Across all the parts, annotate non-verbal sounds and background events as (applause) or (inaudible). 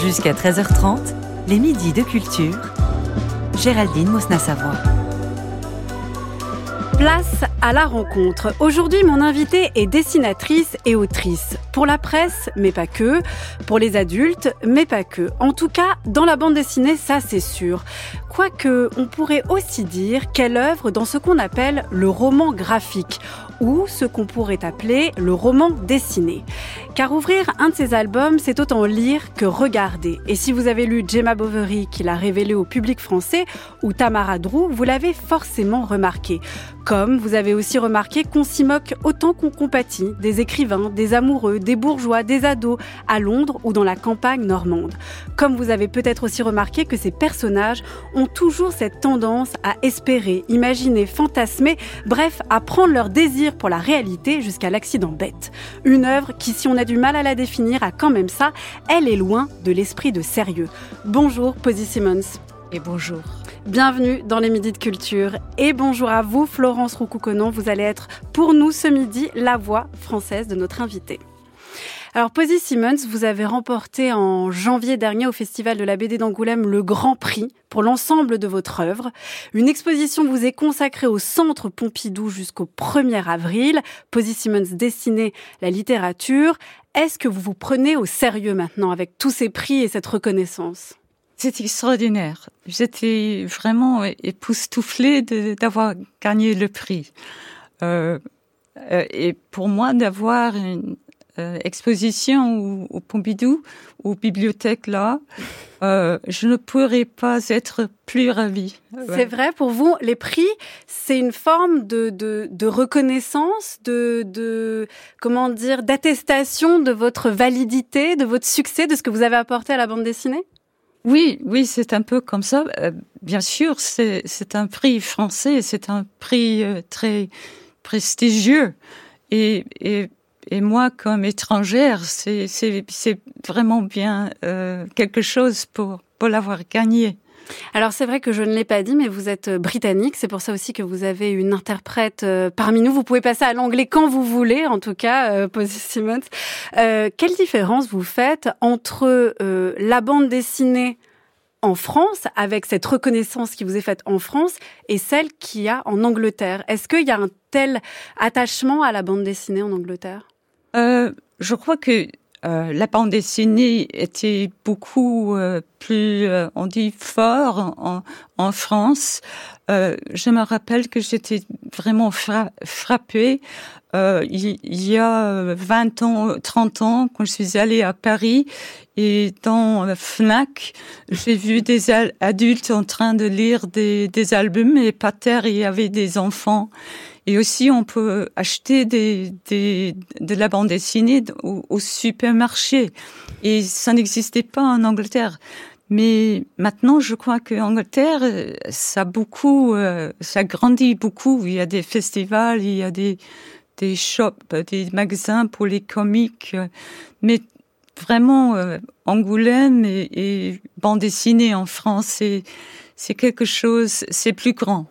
Jusqu'à 13h30, les midis de culture. Géraldine Mosna-Savoie. Place à la rencontre. Aujourd'hui, mon invitée est dessinatrice et autrice. Pour la presse, mais pas que. Pour les adultes, mais pas que. En tout cas, dans la bande dessinée, ça c'est sûr. Quoique, on pourrait aussi dire qu'elle œuvre dans ce qu'on appelle le roman graphique ou ce qu'on pourrait appeler le roman dessiné. Car ouvrir un de ses albums, c'est autant lire que regarder. Et si vous avez lu Gemma Bovary, qui l'a révélé au public français, ou Tamara Drew, vous l'avez forcément remarqué. Comme vous avez aussi remarqué qu'on s'y moque autant qu'on compatit des écrivains, des amoureux, des bourgeois, des ados, à Londres ou dans la campagne normande. Comme vous avez peut-être aussi remarqué que ces personnages ont toujours cette tendance à espérer, imaginer, fantasmer, bref, à prendre leur désir pour la réalité jusqu'à l'accident bête. Une œuvre qui, si on a du mal à la définir, a quand même ça, elle est loin de l'esprit de sérieux. Bonjour, Posy Simmons. Et bonjour. Bienvenue dans les Midis de Culture et bonjour à vous, Florence Roucouconon. Vous allez être pour nous ce midi la voix française de notre invité. Alors, Posy Simmons, vous avez remporté en janvier dernier au Festival de la BD d'Angoulême le Grand Prix pour l'ensemble de votre œuvre. Une exposition vous est consacrée au Centre Pompidou jusqu'au 1er avril. Posy Simmons dessinait la littérature. Est-ce que vous vous prenez au sérieux maintenant avec tous ces prix et cette reconnaissance? C'est extraordinaire. J'étais vraiment époustouflée d'avoir gagné le prix. Euh, euh, et pour moi, d'avoir une euh, exposition au, Pompidou, aux bibliothèques là, euh, je ne pourrais pas être plus ravie. C'est vrai pour vous, les prix, c'est une forme de, de, de reconnaissance, de, de comment dire, d'attestation de votre validité, de votre succès, de ce que vous avez apporté à la bande dessinée? Oui, oui, c'est un peu comme ça. Euh, bien sûr, c'est un prix français, c'est un prix euh, très prestigieux. Et, et, et moi, comme étrangère, c'est vraiment bien euh, quelque chose pour, pour l'avoir gagné. Alors c'est vrai que je ne l'ai pas dit, mais vous êtes euh, britannique. C'est pour ça aussi que vous avez une interprète euh, parmi nous. Vous pouvez passer à l'anglais quand vous voulez, en tout cas, euh, Posy Simmons. Euh, quelle différence vous faites entre la bande dessinée en France, avec cette reconnaissance qui vous est faite en France, et celle qu'il y a en Angleterre? Est-ce qu'il y a un tel attachement à la bande dessinée en Angleterre? Je crois que euh, la bande dessinée était beaucoup euh, plus, euh, on dit, fort en, en France. je me rappelle que j'étais vraiment frappée. Il, il, y a 20 ans, 30 ans, quand je suis allée à Paris et dans Fnac, j'ai vu des adultes en train de lire des, des albums et par terre, il y avait des enfants. Et aussi, on peut acheter des, des, de la bande dessinée au, au supermarché. Et ça n'existait pas en Angleterre. Mais maintenant, je crois que Angleterre, ça beaucoup, euh, ça grandit beaucoup. Il y a des festivals, il y a des des shops, des magasins pour les comiques. Mais vraiment, euh, Angoulême et, et bande dessinée en France, c'est quelque chose, c'est plus grand.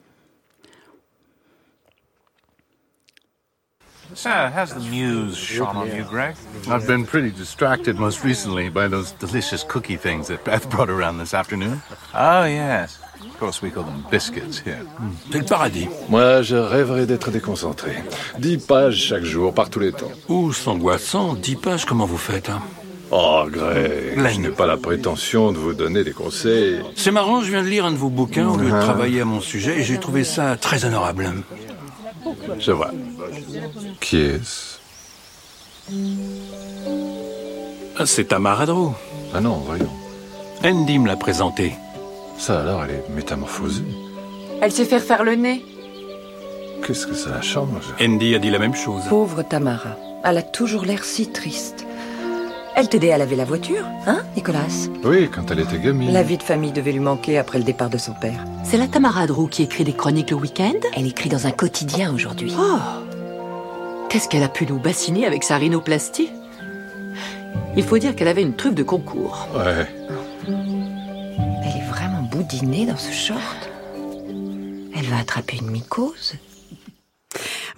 So, how's the muse shone on you, Greg? I've been pretty distracted most recently by those delicious cookie things that Beth brought around this afternoon. Oh, yes. Of course, we call them biscuits here. C'est le paradis. Moi, je rêverais d'être déconcentré. Dix pages chaque jour, par tous les temps. Ouh, c'est angoissant. Dix pages, comment vous faites hein? Oh, Greg, je n'ai pas la prétention de vous donner des conseils. C'est marrant, je viens de lire un de vos bouquins au lieu de travailler à mon sujet et j'ai trouvé ça très honorable. Je vois. Qui est-ce? Ah, C'est Tamara Drew. Ah non, voyons. Andy me l'a présenté. Ça alors, elle est métamorphosée. Elle sait faire faire le nez. Qu'est-ce que ça change Andy a dit la même chose. Pauvre Tamara. Elle a toujours l'air si triste. Elle t'aidait à laver la voiture, hein, Nicolas? Oui, quand elle était gamine. La vie de famille devait lui manquer après le départ de son père. C'est la Tamara Drew qui écrit des chroniques le week-end? Elle écrit dans un quotidien aujourd'hui. Oh Qu'est-ce qu'elle a pu nous bassiner avec sa rhinoplastie? Il faut dire qu'elle avait une truffe de concours. Ouais. Elle est vraiment boudinée dans ce short. Elle va attraper une mycose.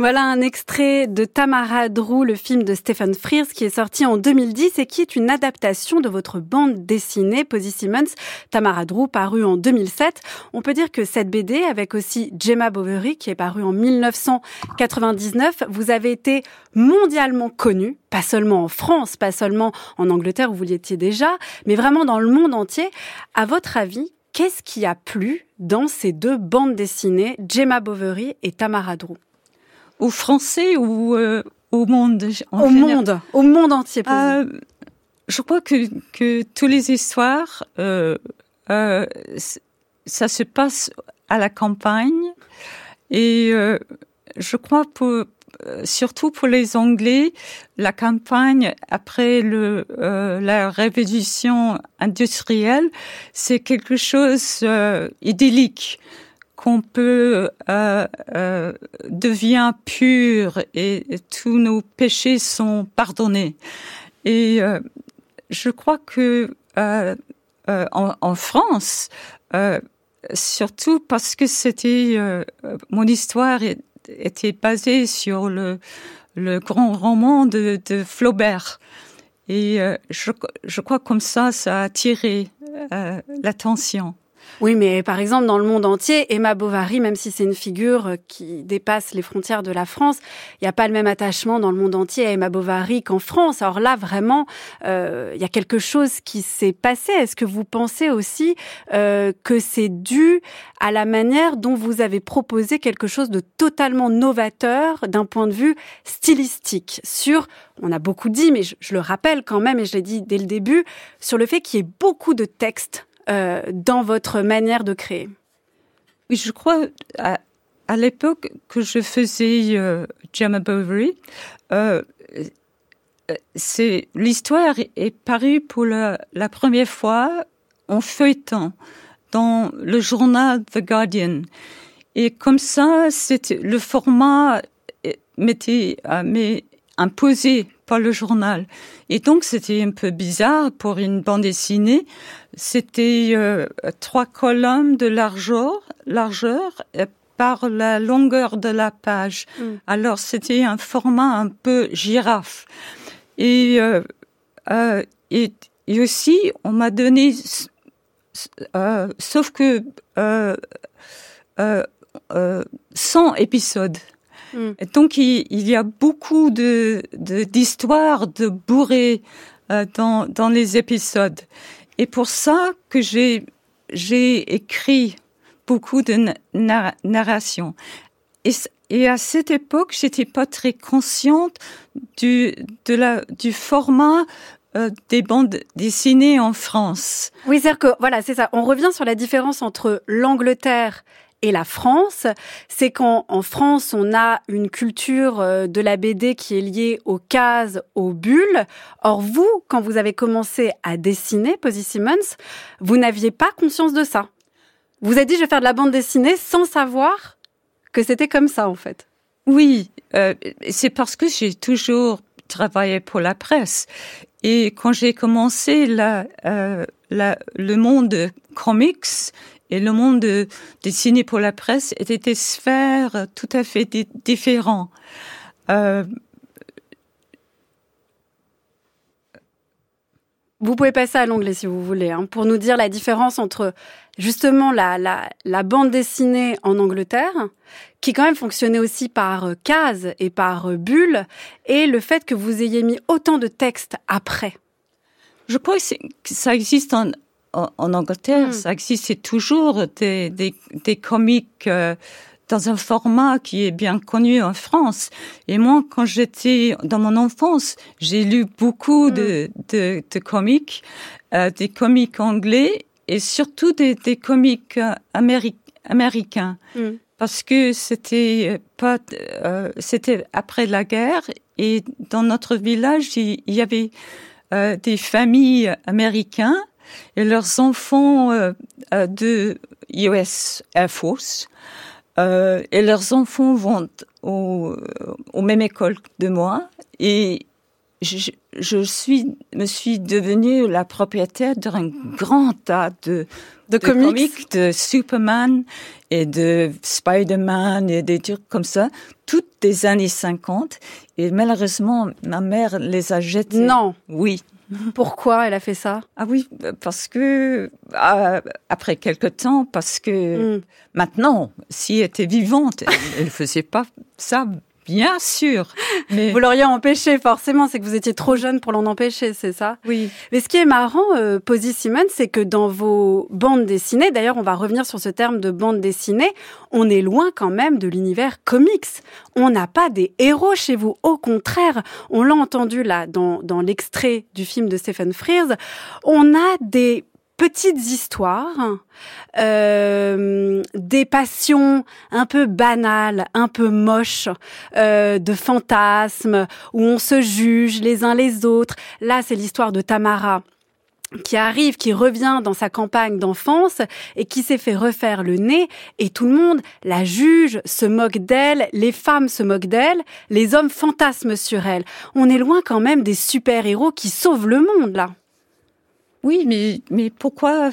Voilà un extrait de Tamara Drew, le film de Stephen Frears qui est sorti en 2010 et qui est une adaptation de votre bande dessinée Posy Simmons, Tamara Drew, paru en 2007. On peut dire que cette BD, avec aussi Gemma Bovary, qui est parue en 1999, vous avez été mondialement connue, pas seulement en France, pas seulement en Angleterre où vous y étiez déjà, mais vraiment dans le monde entier. À votre avis, qu'est-ce qui a plu dans ces deux bandes dessinées, Gemma Bovary et Tamara Drew? Au français ou euh, au monde Au monde, au monde entier. Euh, je crois que, que toutes les histoires, euh, euh, ça se passe à la campagne et euh, je crois pour surtout pour les Anglais, la campagne après le, euh, la révolution industrielle, c'est quelque chose euh, idyllique qu'on peut euh, euh, devient pur et, tous nos péchés sont pardonnés. Et euh, je crois que euh, euh, en, en, France, euh, surtout parce que c'était mon histoire était basée sur le, le grand roman de, de Flaubert. Et je, je crois comme ça, ça a attiré l'attention. Oui, mais par exemple, dans le monde entier, Emma Bovary, même si c'est une figure qui dépasse les frontières de la France, il n'y a pas le même attachement dans le monde entier à Emma Bovary qu'en France. Alors là, vraiment, euh, il y a quelque chose qui s'est passé. Est-ce que vous pensez aussi euh, que c'est dû à la manière dont vous avez proposé quelque chose de totalement novateur d'un point de vue stylistique? Sur on a beaucoup dit, mais je, je le rappelle quand même, et je l'ai dit dès le début, sur le fait qu'il y ait beaucoup de textes euh, dans votre manière de créer Oui, je crois à, à l'époque que je faisais euh, Gemma Bovary, euh, c'est l'histoire est parue pour la, la première fois en feuilleton dans le journal The Guardian. Et comme ça, c'était le format m'était imposé par le journal. Et donc, c'était un peu bizarre pour une bande dessinée. C'était euh, trois colonnes de largeur, largeur par la longueur de la page. Mm. Alors, c'était un format un peu girafe. Et, euh, euh, et, et aussi, on m'a donné, euh, sauf que euh, euh, 100 épisodes. Mm. Donc il, y a beaucoup de d'histoires de, bourrées euh, dans, dans les épisodes. Et pour ça que j'ai j'ai écrit beaucoup de na narration. Et, et à cette époque, j'étais pas très consciente du de la du format euh, des bandes dessinées en France. Oui, c'est-à-dire que voilà, c'est ça. On revient sur la différence entre l'Angleterre et la France, c'est qu'en en France, on a une culture euh, de la BD qui est liée aux cases, aux bulles. Or, vous, quand vous avez commencé à dessiner Posy Simmons, vous n'aviez pas conscience de ça. Vous avez dit, je vais faire de la bande dessinée sans savoir que c'était comme ça, en fait. Oui, euh, c'est parce que j'ai toujours travaillé pour la presse. Et quand j'ai commencé la, euh, la, le monde comics et le monde de, dessiné pour la presse était des sphères tout à fait différents. Euh, Vous pouvez passer à l'onglet si vous voulez, hein, pour nous dire la différence entre justement la, la, la, bande dessinée en Angleterre, qui quand même fonctionnait aussi par cases et par bulles, et le fait que vous ayez mis autant de textes après. Je crois que, que ça existe en, en, en Angleterre, mm. ça existait toujours des, des, des comiques euh, dans un format qui est bien connu en France. Et moi, quand j'étais dans mon enfance, j'ai lu beaucoup mm. de, de, de comiques, euh, des comiques anglais et surtout des, des comiques euh, améri américains. Mm. Parce que c'était pas, euh, c'était après la guerre et dans notre village il, il y avait euh, des familles américaines et leurs enfants euh, euh de US Air Force euh, et leurs enfants vont au, au même école de moi et je, je suis, me suis devenue la propriétaire d'un grand tas de, de, comics. de Superman et de Spider-Man et des trucs comme ça, toutes des années 50. Et malheureusement, ma mère les a jetés. Non. Oui. Pourquoi elle a fait ça? Ah oui, parce que euh, après quelque temps, parce que mm. maintenant, si elle était vivante, elle ne faisait pas ça Bien sûr. (laughs) Mais... Vous l'auriez empêché, forcément. C'est que vous étiez trop jeune pour l'en empêcher, c'est ça? Oui. Mais ce qui est marrant, euh, Posy Simon, c'est que dans vos bandes dessinées, d'ailleurs, on va revenir sur ce terme de bande dessinée, on est loin quand même de l'univers comics. On n'a pas des héros chez vous. Au contraire, on l'a entendu là dans, dans l'extrait du film de Stephen Frears, on a des petites histoires, euh, des passions un peu banales, un peu moches, euh, de fantasmes, où on se juge les uns les autres. Là, c'est l'histoire de Tamara qui arrive, qui revient dans sa campagne d'enfance et qui s'est fait refaire le nez et tout le monde la juge, se moque d'elle, les femmes se moquent d'elle, les hommes fantasment sur elle. On est loin quand même des super-héros qui sauvent le monde là. Oui, mais, mais pourquoi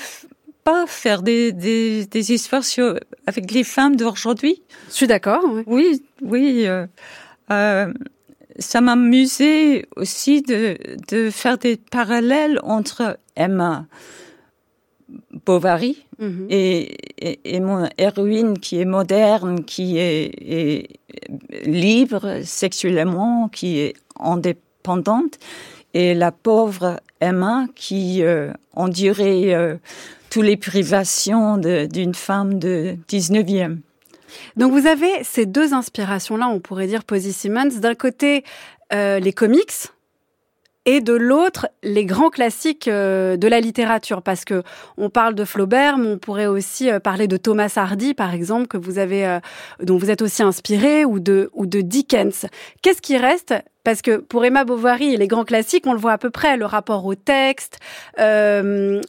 pas faire des, des, des histoires sur, avec les femmes d'aujourd'hui? Je suis d'accord. Oui, oui. Euh, euh, ça m'amusait aussi de, de faire des parallèles entre Emma Bovary mhm. et, et, et, mon héroïne qui est moderne, qui est, est libre sexuellement, qui est indépendante, et la pauvre Emma qui euh, endurait euh, toutes les privations d'une femme de 19e. Donc vous avez ces deux inspirations-là, on pourrait dire Posy Simmons. D'un côté, euh, les comics, et de l'autre les grands classiques euh, de la littérature parce que on parle de Flaubert mais on pourrait aussi euh, parler de Thomas Hardy par exemple que vous avez euh, dont vous êtes aussi inspiré ou de ou de Dickens. Qu'est-ce qui reste? Parce que pour Emma Bovary les grands classiques, on le voit à peu près, le rapport au texte, euh,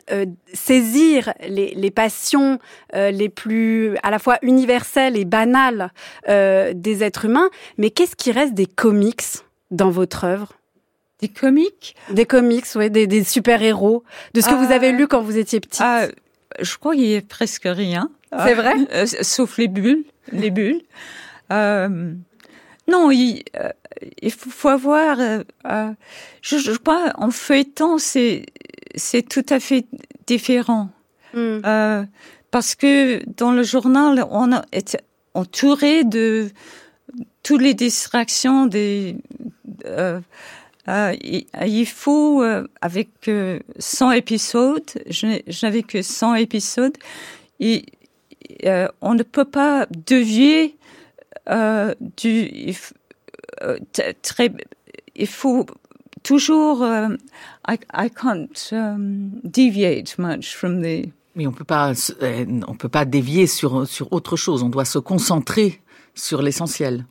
saisir les, les passions les plus à la fois universelles et banales des êtres humains. Mais qu'est-ce qui reste des comics dans votre œuvre? Des comics? Des comics, oui, des, des super-héros. De ce que vous avez euh, lu quand vous étiez petite ah, Je crois qu'il y a presque rien. C'est vrai? Euh, Sauf les bulles. Les bulles. Euh, non, il, euh, il faut, avoir... Je, je, crois, en feuilletant, c'est, c'est tout à fait différent. Hmm. parce que dans le journal, on été entouré de toutes les distractions des... Euh, il faut, euh, avec 100 euh, épisodes, je n'avais que 100 épisodes, et on ne peut pas dévier du... très, il faut toujours... I, I can't um, deviate much from the... Mais on peut pas, on peut pas dévier sur sur autre chose. On doit se concentrer sur l'essentiel.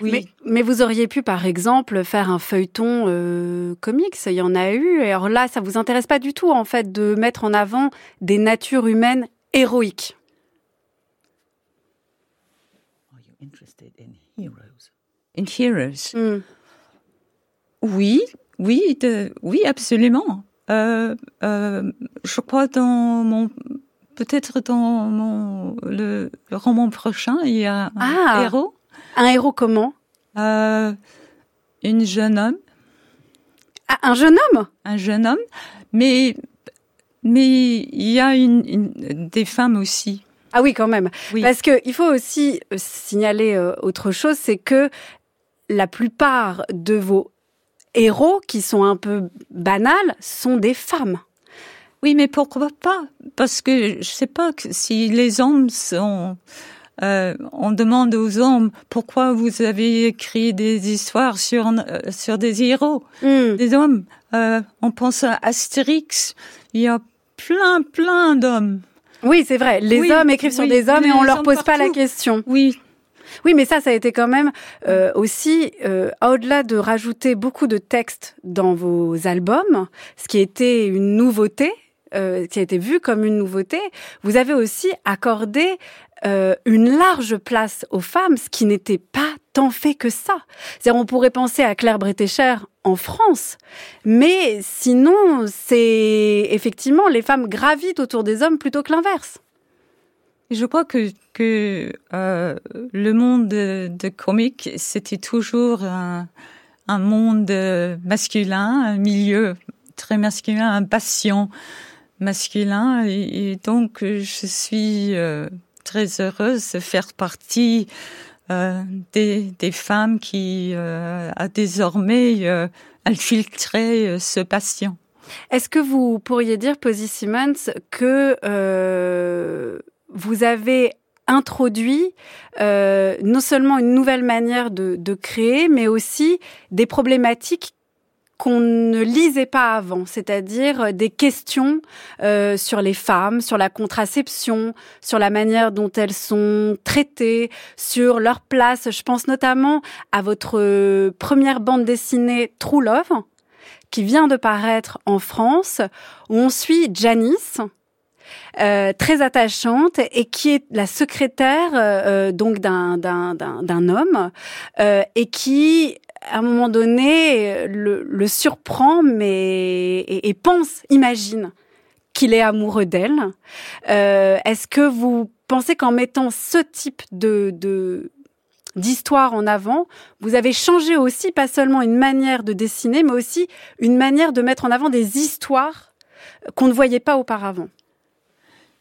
Oui. Mais, vous auriez pu, par exemple, faire un feuilleton euh, comics. Il y en a eu. Et alors là, ça vous intéresse pas du tout, en fait, de mettre en avant des natures humaines héroïques. Are you interested in heroes? In heroes? Hmm. Oui, oui, oui, absolument. Euh, euh, je crois dans mon peut-être dans mon le, roman prochain, il y a un ah. héros. Un héros comment? Euh, Une jeune homme. Ah, un jeune homme? Un jeune homme, mais mais il y a une, des femmes aussi. Ah oui, quand même. Parce que il faut aussi euh, signaler euh, autre chose, c'est que la plupart de vos héros, qui sont un peu banals, sont des femmes. Oui, mais pourquoi pas? Parce que je sais pas si les hommes sont euh, on demande aux hommes pourquoi vous avez écrit des histoires sur euh, sur des héros, hmm. des hommes. Euh, on pense à Astérix. Il y a plein plein d'hommes. Oui, c'est vrai. Les hommes écrivent sur des hommes et on leur pose pas la question. Oui. Oui, mais ça, ça a été quand même euh, aussi, euh, au-delà de rajouter beaucoup de textes dans vos albums, ce qui était une nouveauté, euh, qui a été vu comme une nouveauté, vous avez aussi accordé euh, une large place aux femmes, ce qui n'était pas tant fait que ça. C'est-à-dire, on pourrait penser à Claire Bretécher en France, mais sinon, c'est effectivement les femmes gravitent autour des hommes plutôt que l'inverse. Je crois que, que euh, le monde de, de comique, c'était toujours un, un, monde masculin, un milieu très masculin, un passion masculin. Et, et donc, je suis euh, très heureuse de faire partie euh, des, femmes qui euh, a désormais euh, infiltré ce patient. Est-ce que vous pourriez dire, Posy Simmons, que vous avez introduit non seulement une nouvelle manière de, de, créer, mais aussi des problématiques qu'on ne lisait pas avant, c'est-à-dire des questions euh, sur les femmes, sur la contraception, sur la manière dont elles sont traitées, sur leur place. Je pense notamment à votre première bande dessinée True Love, qui vient de paraître en France, où on suit Janice, euh, très attachante et qui est la secrétaire euh, donc d'un d'un homme euh, et qui à un moment donné le, le surprend mais et, et, pense imagine qu'il est amoureux d'elle euh, est-ce que vous pensez qu'en mettant ce type de, de d'histoire en avant, vous avez changé aussi pas seulement une manière de dessiner, mais aussi une manière de mettre en avant des histoires qu'on ne voyait pas auparavant?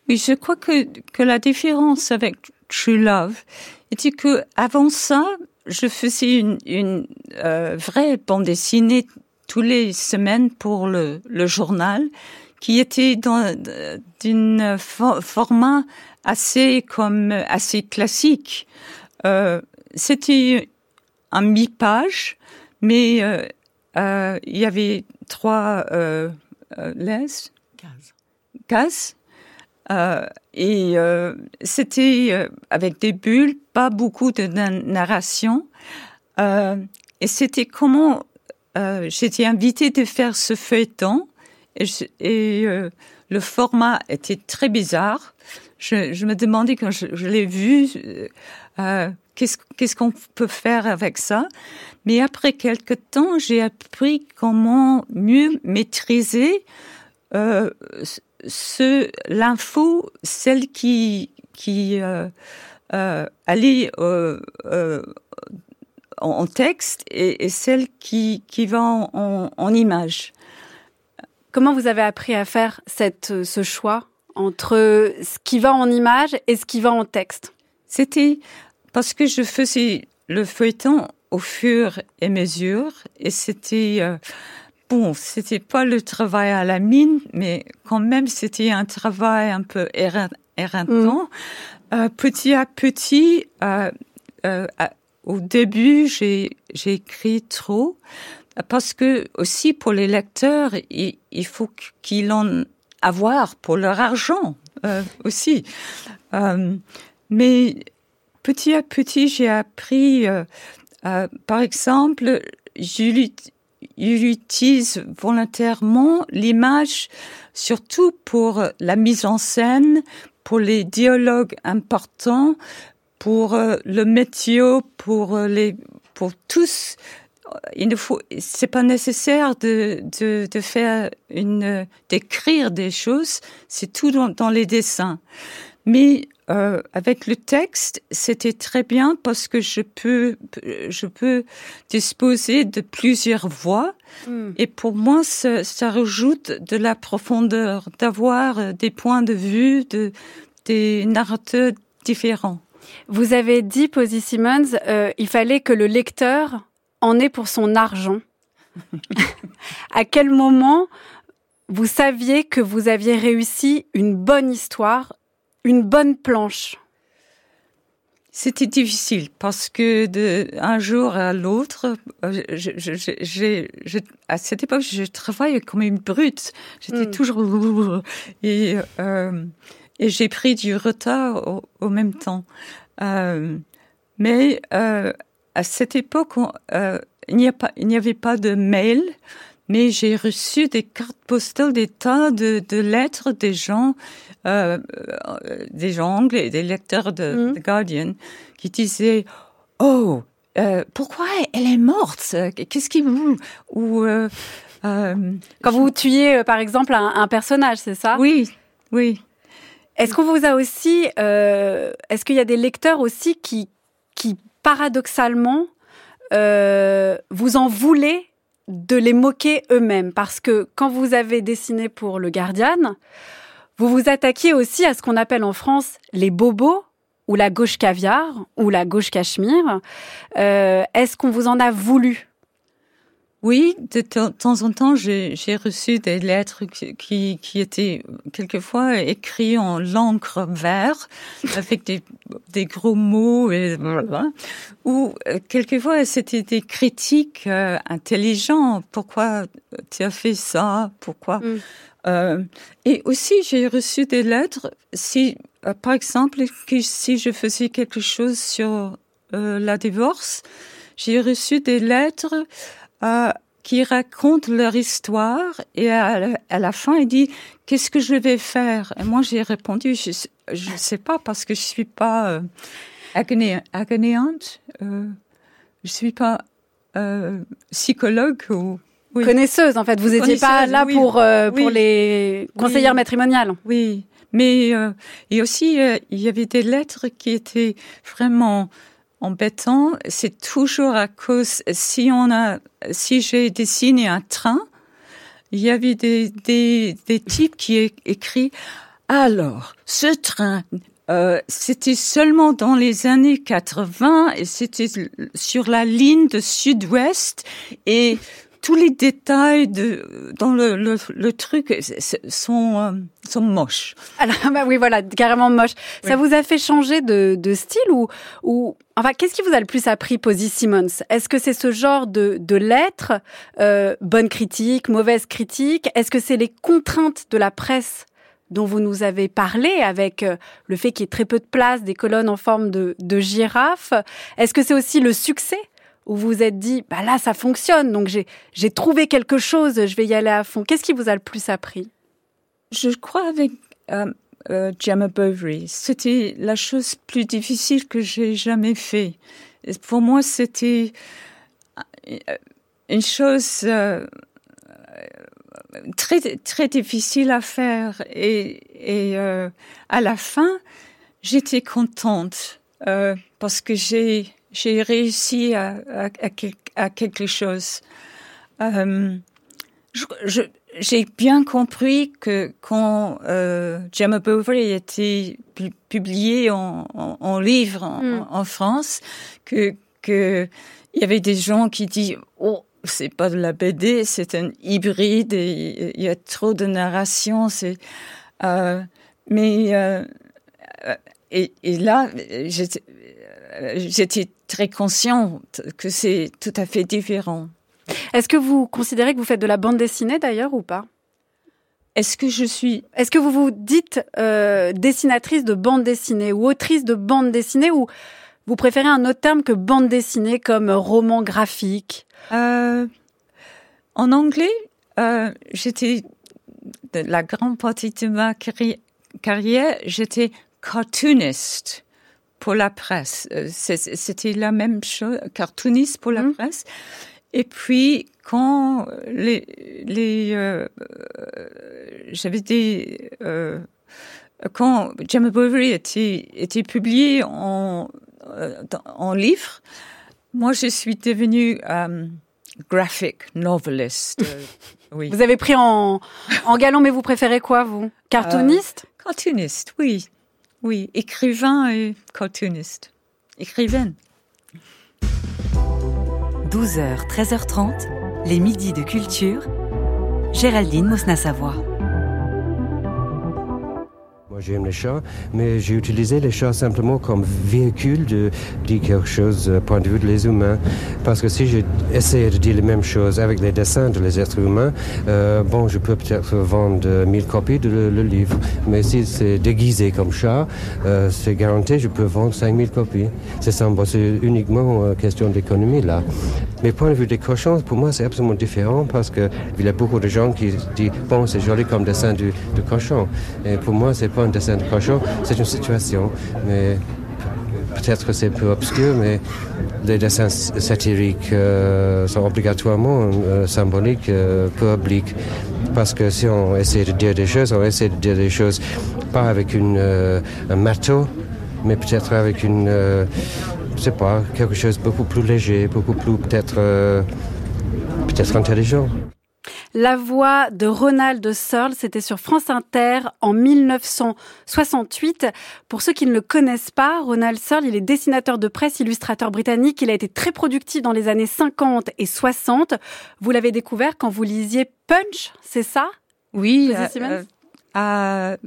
Oui, je crois que, que la différence avec True Love était que avant ça, je faisais une, une euh, vraie bande dessinée tous les semaines pour le, le journal, qui était dans d'un format assez comme assez classique. Euh, C'était un mi-page, mais euh, euh, il y avait trois euh, euh, cases, cases euh, et euh, c'était euh, avec des bulles, pas beaucoup de narration. Euh, et c'était comment euh, j'étais invitée de faire ce feuilleton et, je, et le format était très bizarre. Je, je me demandais quand je, je l'ai vu, qu'est-ce qu'on peut faire avec ça. Mais après quelque temps, j'ai appris comment mieux maîtriser ce l'info, celle qui qui euh, euh, allait euh, en texte et, et celle qui qui va en, en, en image. Comment vous avez appris à faire cette ce choix entre ce qui va en image et ce qui va en texte? C'était parce que je faisais le feuilleton au fur et mesure et c'était bon, c'était pas le travail à la mine, mais quand même c'était un travail un peu éreintant. Mmh. Euh, petit à petit, euh, euh, au début, j'ai écrit trop parce que aussi pour les lecteurs, il, il faut qu'ils en avoir pour leur argent euh, aussi. Euh, mais petit à petit, j'ai appris, euh, euh, par exemple, j'utilise il utilise volontairement l'image surtout pour la mise en scène, pour les dialogues importants, pour euh, le météo, pour euh, les pour tous. Il ne faut c'est pas nécessaire de, de, de faire une d'écrire des choses, c'est tout dans, dans les dessins. Mais euh, avec le texte, c'était très bien parce que je peux, je peux disposer de plusieurs voix. Mm. Et pour moi, ça, ça rajoute de la profondeur, d'avoir des points de vue, de, des narrateurs différents. Vous avez dit, Posy Simmons, euh, il fallait que le lecteur en ait pour son argent. (laughs) à quel moment vous saviez que vous aviez réussi une bonne histoire une bonne planche C'était difficile parce que de un jour à l'autre, euh, à cette époque, je travaillais comme une brute. J'étais mm. toujours et, euh, et j'ai pris du retard au, au même temps. Euh, mais euh, à cette époque, on, il n'y a pas, il n'y avait pas de mail. Mais j'ai reçu des cartes postales, des tas de, de lettres des gens euh, des gens anglais, des lecteurs de mm. The Guardian, qui disaient Oh, pourquoi elle est morte Qu'est-ce qui vous ou quand vous tuez par exemple un, un personnage, c'est ça? Oui, oui. Est-ce qu'on vous a aussi, est-ce qu'il y a des lecteurs aussi qui, qui paradoxalement vous en voulaient de les moquer eux-mêmes parce que quand vous avez dessiné pour le Guardian, vous vous attaquiez aussi à ce qu'on appelle en France les bobos ou la gauche caviar ou la gauche cachemire. Euh, est-ce qu'on vous en a voulu? Oui, de temps en temps, j'ai reçu des lettres qui, qui, étaient quelquefois écrites en l'encre vert, avec des, des, gros mots, et voilà. Ou euh, quelquefois, c'était des critiques euh, intelligentes. Pourquoi tu as fait ça? Pourquoi? Mm. euh, Et aussi, j'ai reçu des lettres, si, euh, par exemple, que si je faisais quelque chose sur la divorce, j'ai reçu des lettres qui racontent leur histoire et à, la fin il dit qu'est-ce que je vais faire et moi j'ai répondu je ne sais pas parce que je suis pas euh, agnéante euh, je suis pas euh, psychologue ou connaisseuse en fait. Vous n'étiez pas là pour euh, pour les conseillères matrimoniales. Oui. Mais euh, et aussi il y avait des lettres qui étaient vraiment embêtant, c'est toujours à cause si on a si j'ai dessiné un train, il y avait des des, des types qui écrit alors ce train euh, c'était seulement dans les années 80 et c'était sur la ligne de sud-ouest et tous les détails de dans le, le, le truc sont euh, sont moches. Alors (laughs) bah oui voilà carrément moche. Ça vous a fait changer de, de style ou ou enfin qu'est-ce qui vous a le plus appris Posy Simmons Est-ce que c'est ce genre de de lettres euh, bonne critique, mauvaise critique Est-ce que c'est les contraintes de la presse? Dont vous nous avez parlé avec euh, le fait qu'il y ait très peu de place, des colonnes en forme de, de girafe Est-ce que c'est aussi le succès où vous êtes dit, bah là, ça fonctionne, donc j'ai trouvé quelque chose, je vais y aller à fond. Qu'est-ce qui vous a le plus appris? Je crois avec euh, euh, Gemma Bovary, c'était la chose plus difficile que j'ai jamais fait. Pour moi, c'était euh, une chose euh, très très difficile à faire et, et euh, à la fin, j'étais contente euh, parce que j'ai j'ai réussi à, à, à, quelque chose. Euh, j'ai bien compris que quand euh, Gemma Bovary a été publié en, en, en livre en, mm. en, France, que que il y avait des gens qui disent oh c'est pas de la BD, c'est un hybride et il y a trop de narration, c'est euh, mais euh, et, et là j'étais j'étais très consciente que c'est tout à fait différent. Est-ce que vous considérez que vous faites de la bande dessinée d'ailleurs ou pas? Est-ce que je suis Est-ce que vous vous dites euh, dessinatrice de bande dessinée ou autrice de bande dessinée ou vous préférez un autre terme que bande dessinée comme roman graphique? Euh, En anglais, euh, j'étais la grande partie de ma carrière, j'étais cartoonist pour la presse. Euh, c'était la même chose, cartooniste pour la mmh. presse. Et puis, quand les, les euh, j'avais des, euh, quand Gemma Bovary était, était publié en, euh, en livre, moi, je suis devenue euh, graphic novelist. (laughs) Euh, oui. Vous avez pris en, en galon, mais vous préférez quoi, vous? Cartooniste? Euh, Cartooniste, oui. Oui, écrivain et cartooniste. Écrivaine. 12h, 13h30, les midis de culture. Géraldine Mosna-Savoie. J'aime les chats, mais j'ai utilisé les chats simplement comme véhicule de dire quelque chose du point de vue des humains. Parce que si j'essaie de dire les mêmes choses avec les dessins de les êtres humains, euh, bon, je peux peut-être vendre 1000 copies de le, livre. Mais si c'est déguisé comme chat, euh, c'est garanti, je peux vendre 5000 copies. C'est uniquement question d'économie là. Mais point de vue des cochons, pour moi, c'est absolument différent parce qu'il y a beaucoup de gens qui disent, bon, c'est joli comme dessin du, du cochon. Et pour moi, c'est pas un dessin de cochon, c'est une situation. Mais peut-être c'est peu obscur, mais les dessins satiriques euh, sont obligatoirement euh, symboliques, euh, peu obliques. Parce que si on essaie de dire des choses, on essaie de dire des choses pas avec une, euh, un marteau, mais peut-être avec une, euh, je sais pas, quelque chose beaucoup plus léger, beaucoup plus peut-être, euh, peut-être intelligent. La voix de Ronald Searle, c'était sur France Inter en 1968. Pour ceux qui ne le connaissent pas, Ronald Searle, il est dessinateur de presse, illustrateur britannique. Il a été très productif dans les années 50 et 60. Vous l'avez découvert quand vous lisiez Punch, c'est ça? Oui, euh, euh, à-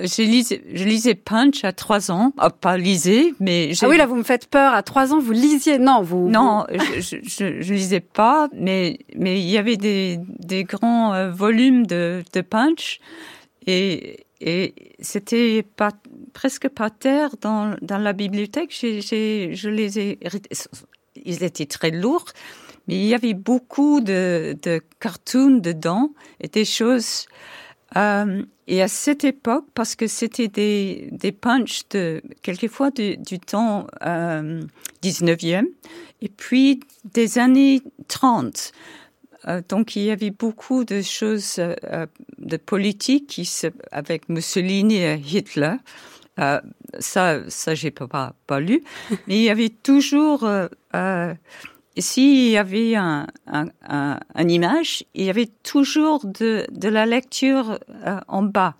je lisais, je lisais Punch à trois ans, Ah, pas lisais, mais j'ai- Ah oui, là, vous me faites peur. À trois ans, vous lisiez. Non, vous. non, je, je, je, lisais pas, mais mais il y avait des des grands euh, volumes de de Punch et et c'était pas presque par terre dans dans la bibliothèque. J'ai j'ai je les ai ils étaient très lourds, mais il y avait beaucoup de de cartoons dedans et des choses euh, et à cette époque, parce que c'était des, des punchs de, quelquefois du, du temps euh, 19e, et puis des années 30. Euh, donc il y avait beaucoup de choses euh, euh, de politique qui se, avec Mussolini et Hitler. Ça, ça j'ai pas, pas, lu, mais il y avait toujours s'il y avait un, un, un, une image, il y avait toujours de, de la lecture euh, en bas.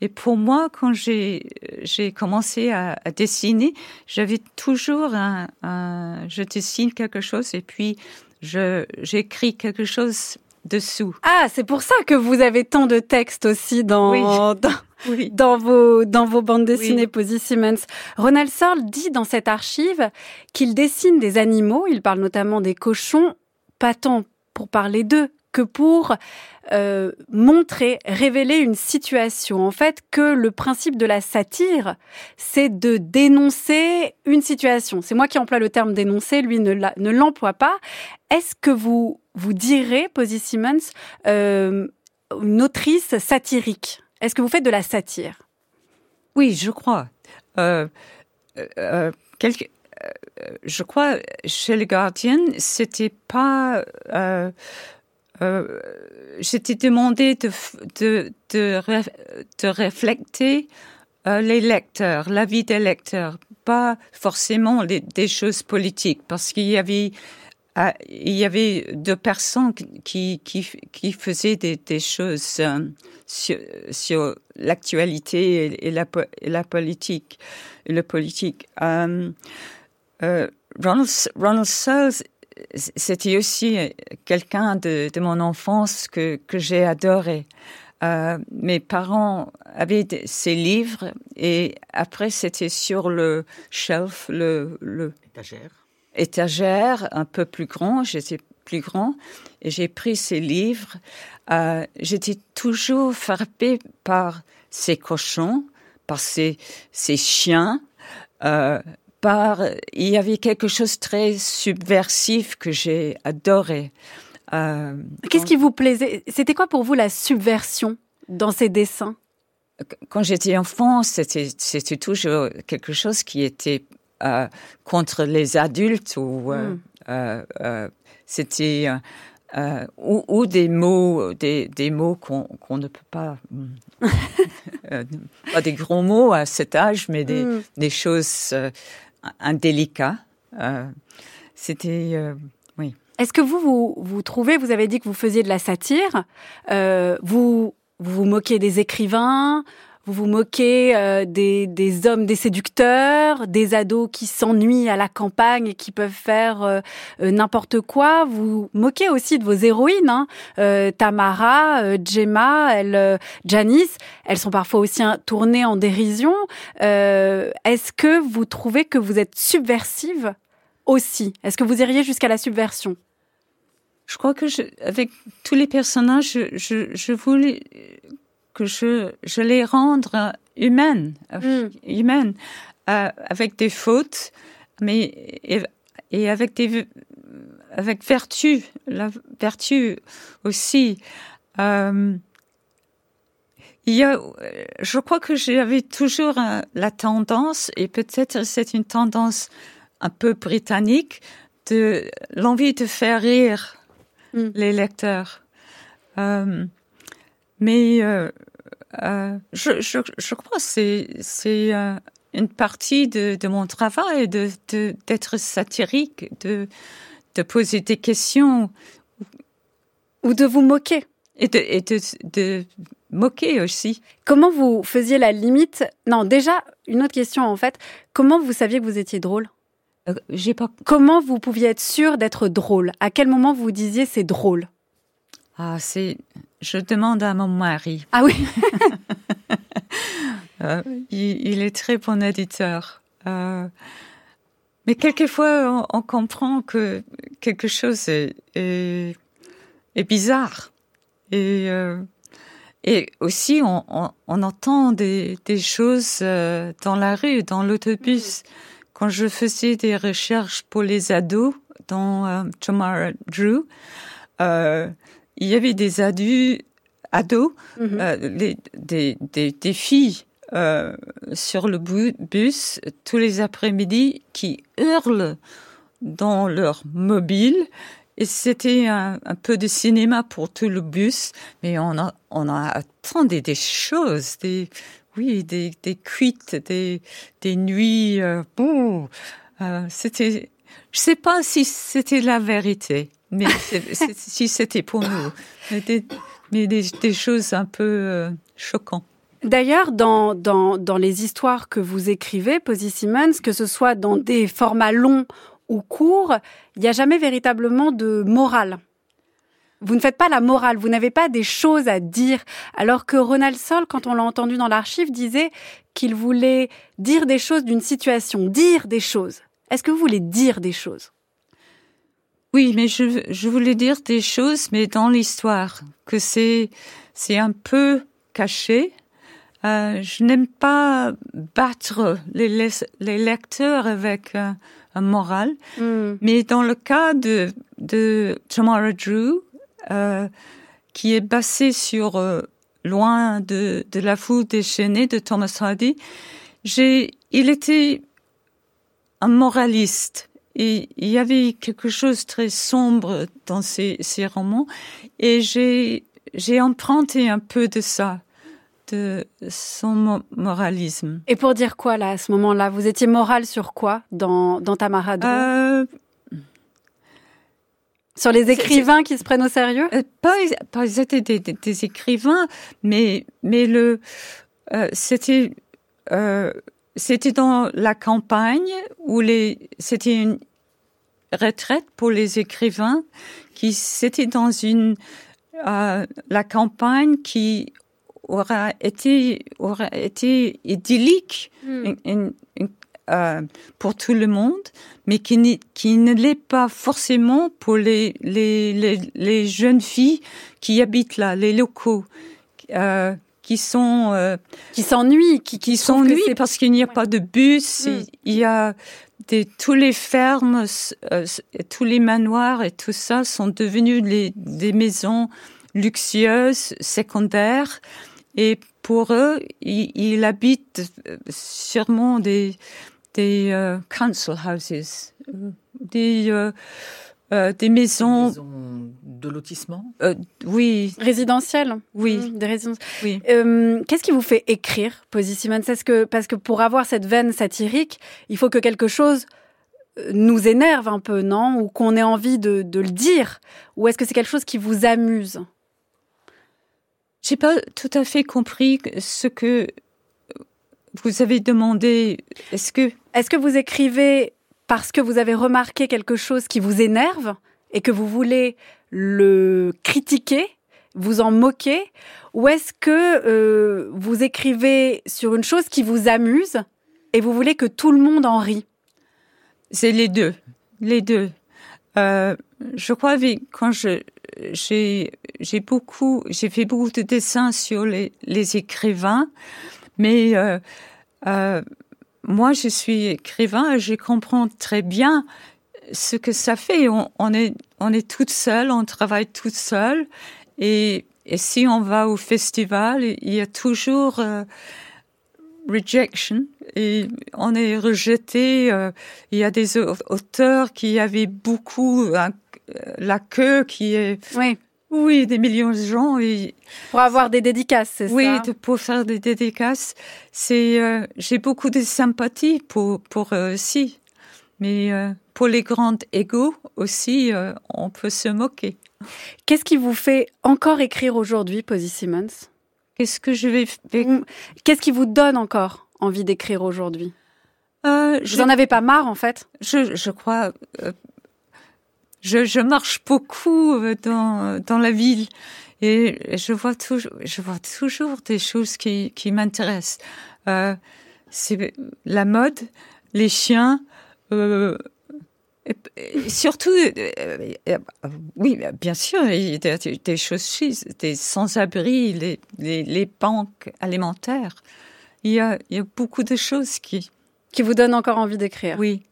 Et pour moi, quand j'ai j'ai commencé à, à dessiner, j'avais toujours un, un, je dessine quelque chose et puis je j'écris quelque chose dessous. Ah, c'est pour ça que vous avez tant de textes aussi dans Oui. dans, Oui. dans vos dans vos bandes dessinées, Oui. Posy Simmons. Ronald Searle dit dans cette archive qu'il dessine des animaux. Il parle notamment des cochons, pas tant pour parler d'eux que pour euh, montrer, révéler une situation. En fait, que le principe de la satire, c'est de dénoncer une situation. C'est moi qui emploie le terme dénoncer, lui ne l'emploie pas. Est-ce que vous vous direz, Posy Simmons, euh, une autrice satirique? Est-ce que vous faites de la satire? Oui, je crois. Euh, euh, euh, je crois chez le Guardian, c'était pas. J'étais demandé de, de, de, de réflecter euh, les lecteurs, la vie des lecteurs, pas forcément des choses politiques, parce qu'il y avait ah, il y avait deux personnes qui, faisaient des, choses euh, sur, l'actualité et, la, politique. Le politique. Euh, euh, Ronald, Ronald Searle, c'était aussi quelqu'un de, mon enfance que, j'ai adoré. Mes parents avaient des- ces livres et après c'était sur le shelf, le, le Étagère. Étagère un peu plus grand, j'étais plus grand, et j'ai pris ces livres. Euh, j'étais toujours frappée par ces cochons, par ces, ces chiens, euh, par il y avait quelque chose de très subversif que j'ai adoré. Euh, Qu'est-ce qui vous plaisait? C'était quoi pour vous la subversion dans ces dessins? Quand j'étais enfant, c'était c'était toujours quelque chose qui était euh, contre les adultes ou euh, Mm. euh, c'était ou, ou des mots des, des mots qu'on qu'on ne peut pas mm, (laughs) euh, pas des gros mots à cet âge, mais des Mm. des choses indélicates. C'était oui. Est-ce que vous, vous vous trouvez, vous avez dit que vous faisiez de la satire, euh, vous, vous vous moquez des écrivains, vous vous moquez euh, des, des hommes, des séducteurs, des ados qui s'ennuient à la campagne et qui peuvent faire euh, euh, n'importe quoi. Vous moquez aussi de vos héroïnes, hein. Euh, Tamara, euh, Gemma, elle, euh, Janice. Elles sont parfois aussi hein, tournées en dérision. Est-ce que vous trouvez que vous êtes subversive aussi? Est-ce que vous iriez jusqu'à la subversion? Je crois que je, avec tous les personnages, je, je, je voulais que je, je les rendre humaines, Mm. humaines, euh, avec des fautes, mais et, et avec des avec vertu, la vertu aussi. Euh, il y a, je crois que j'avais toujours la tendance, et peut-être c'est une tendance un peu britannique, de l'envie de faire rire mm. les lecteurs. Euh, mais euh, euh, je, je, je, crois que c'est, c'est euh, une partie de, de, mon travail de, de, d'être satirique, de, de poser des questions. Ou de vous moquer. Et de, et de, de moquer aussi. Comment vous faisiez la limite? Non, déjà, une autre question en fait. Comment vous saviez que vous étiez drôle? Euh, J'ai pas. Comment vous pouviez être sûr d'être drôle? À quel moment vous disiez c'est drôle? Ah, c'est. Je demande à mon mari. (laughs) Ah oui. euh, il, il, est très bon éditeur. Euh, mais quelquefois, on, on, comprend que quelque chose est, est, est bizarre. Et, euh, et aussi, on, on, on entend des, des choses dans la rue, dans l'autobus. Quand je faisais des recherches pour les ados dans Tamara Drew, euh, il y avait des adultes, ados, mm -hmm. euh, les, des, des, des filles euh, sur le bus tous les après-midi qui hurlent dans leur mobile et c'était un, un, peu de cinéma pour tout le bus, mais on a, on a attendu des choses, des, oui, des, des cuites, des, des nuits. Euh, bon, euh, c'était, je sais pas si c'était la vérité, mais si c'était pour nous, mais des, choses un peu euh, choquantes. D'ailleurs, dans, dans, dans les histoires que vous écrivez, Posy Simmons, que ce soit dans des formats longs ou court, il n'y a jamais véritablement de morale. Vous ne faites pas la morale, vous n'avez pas des choses à dire. Alors que Ronald Sol, quand on l'a entendu dans l'archive, disait qu'il voulait dire des choses d'une situation, dire des choses. Est-ce que vous voulez dire des choses? Oui, mais je, je voulais dire des choses, mais dans l'histoire, que c'est, c'est un peu caché. Euh, je n'aime pas battre les, les lecteurs avec euh, morale. Mm. Mais dans le cas de, de Tamara Drew, euh, qui est basé sur euh, Loin de, de la foule déchaînée de Thomas Hardy, j'ai, il était un moraliste. Et il y avait quelque chose de très sombre dans ces, ces romans. Et j'ai, j'ai emprunté un peu de ça de son moralisme. Et pour dire quoi là à ce moment-là Vous étiez moral sur quoi dans, dans Tamara euh... Sur les écrivains qui se prennent au sérieux? Euh, Pas, pas ils étaient des, des, des, écrivains, mais mais le euh, c'était euh, c'était dans la campagne où les c'était une retraite pour les écrivains qui c'était dans une euh, la campagne qui aura été, aura été idyllique mm. in, euh, pour tout le monde, mais qui, qui ne l'est pas forcément pour les, les, les, les, jeunes filles qui habitent là, les locaux. Euh, qui sont euh, qui s'ennuient qui, qui s'ennuient parce qu'il n'y a ouais. pas de bus mm. il y a des, tous les fermes euh, tous les manoirs et tout ça sont devenus les, des maisons luxueuses secondaires et pour eux, ils, ils habitent sûrement des, des euh, council houses, des, euh, des maisons. Des maisons de lotissement euh, Oui. Résidentielles Oui. Mmh, des résidences. Oui. Euh, Qu'est-ce qui vous fait écrire, Posy Simmons Est-ce que, Parce que pour avoir cette veine satirique, il faut que quelque chose nous énerve un peu, non? Ou qu'on ait envie de, de le dire? Ou est-ce que c'est quelque chose qui vous amuse? J'ai pas tout à fait compris ce que vous avez demandé. Est-ce que est-ce que vous écrivez parce que vous avez remarqué quelque chose qui vous énerve et que vous voulez le critiquer, vous en moquer, ou est-ce que euh, vous écrivez sur une chose qui vous amuse et vous voulez que tout le monde en rit C'est les deux, les deux. Euh, je crois que quand j'ai beaucoup j'ai fait beaucoup de dessins sur les, écrivains, mais euh, moi je suis écrivain et je comprends très bien ce que ça fait. On, est on est toute seule, on travaille toute seule et et si on va au festival, il y a toujours euh, rejection et on est rejeté. Euh, il y a des auteurs qui avaient beaucoup la queue qui est oui. Oui, des millions de gens. Et... Pour avoir des dédicaces, c'est oui, ça? Oui, pour faire des dédicaces. C'est, euh, j'ai beaucoup de sympathie pour pour eux aussi, mais euh, pour les grands égaux aussi, euh, on peut se moquer. Qu'est-ce qui vous fait encore écrire aujourd'hui, Posy Simmons? Qu'est-ce que je vais faire Qu'est-ce qui vous donne encore envie d'écrire aujourd'hui? Vous en avez pas marre, en fait? Je, je crois je, je marche beaucoup euh, dans, dans la ville et je vois toujours, je vois toujours des choses qui, qui m'intéressent. Euh, c'est la mode, les chiens, euh, surtout, euh, euh, oui, bien sûr, il y a des, choses des sans-abri, les, les, les, banques alimentaires. Il y, a, il y a beaucoup de choses qui... Qui vous donnent encore envie d'écrire. Oui.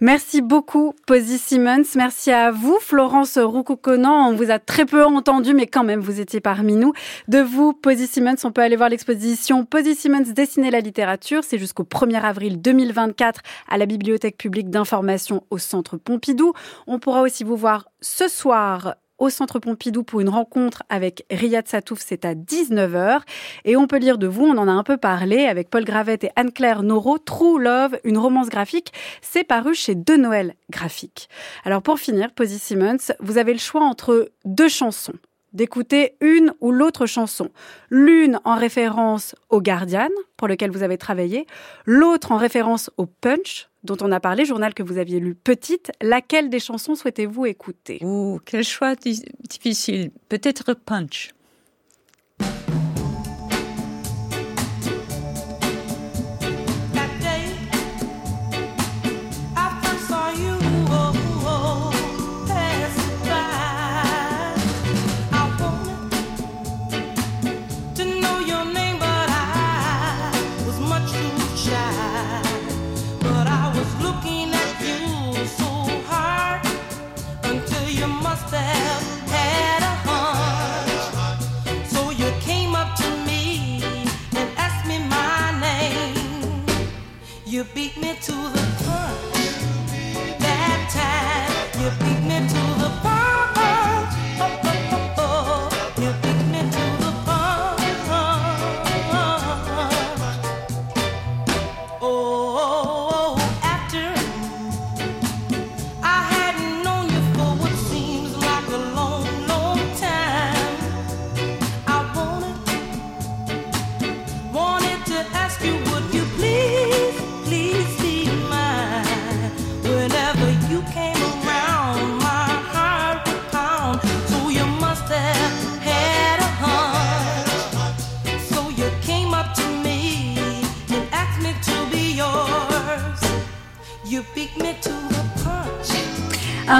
Merci beaucoup, Posy Simmons. Merci à vous, Florence Roucouconan. On vous a très peu entendu, mais quand même, vous étiez parmi nous. De vous, Posy Simmons, on peut aller voir l'exposition Posy Simmons dessiner la littérature. C'est jusqu'au 1er avril 2024 à la Bibliothèque publique d'information au Centre Pompidou. On pourra aussi vous voir ce soir au Centre Pompidou pour une rencontre avec Riyad Satouf, c'est à 19h. Et on peut lire de vous, on en a un peu parlé, avec Paul Gravette et Anne-Claire Noro, True Love, une romance graphique. C'est paru chez De Noël Graphique. Alors pour finir, Posy Simmons, vous avez le choix entre deux chansons d'écouter une ou l'autre chanson. L'une en référence au Guardian, pour lequel vous avez travaillé, l'autre en référence au Punch, dont on a parlé, journal que vous aviez lu petite. Laquelle des chansons souhaitez-vous écouter? Oh, quel choix difficile. Peut-être Punch. You beat me to the punch. That time you beat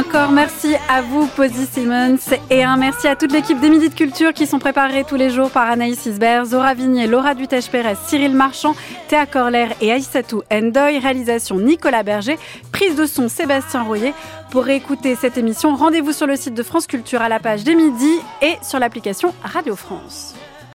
Encore merci à vous, Posy Simmons, et un merci à toute l'équipe des Midi de Culture qui sont préparés tous les jours par Anaïs Isbert, Zora Vignier, Laura Dutèche-Pérez, Cyril Marchand, Théa Corler et Aïssatou Endoy. Réalisation Nicolas Berger, prise de son Sébastien Royer. Pour réécouter cette émission, rendez-vous sur le site de France Culture à la page des Midi et sur l'application Radio France.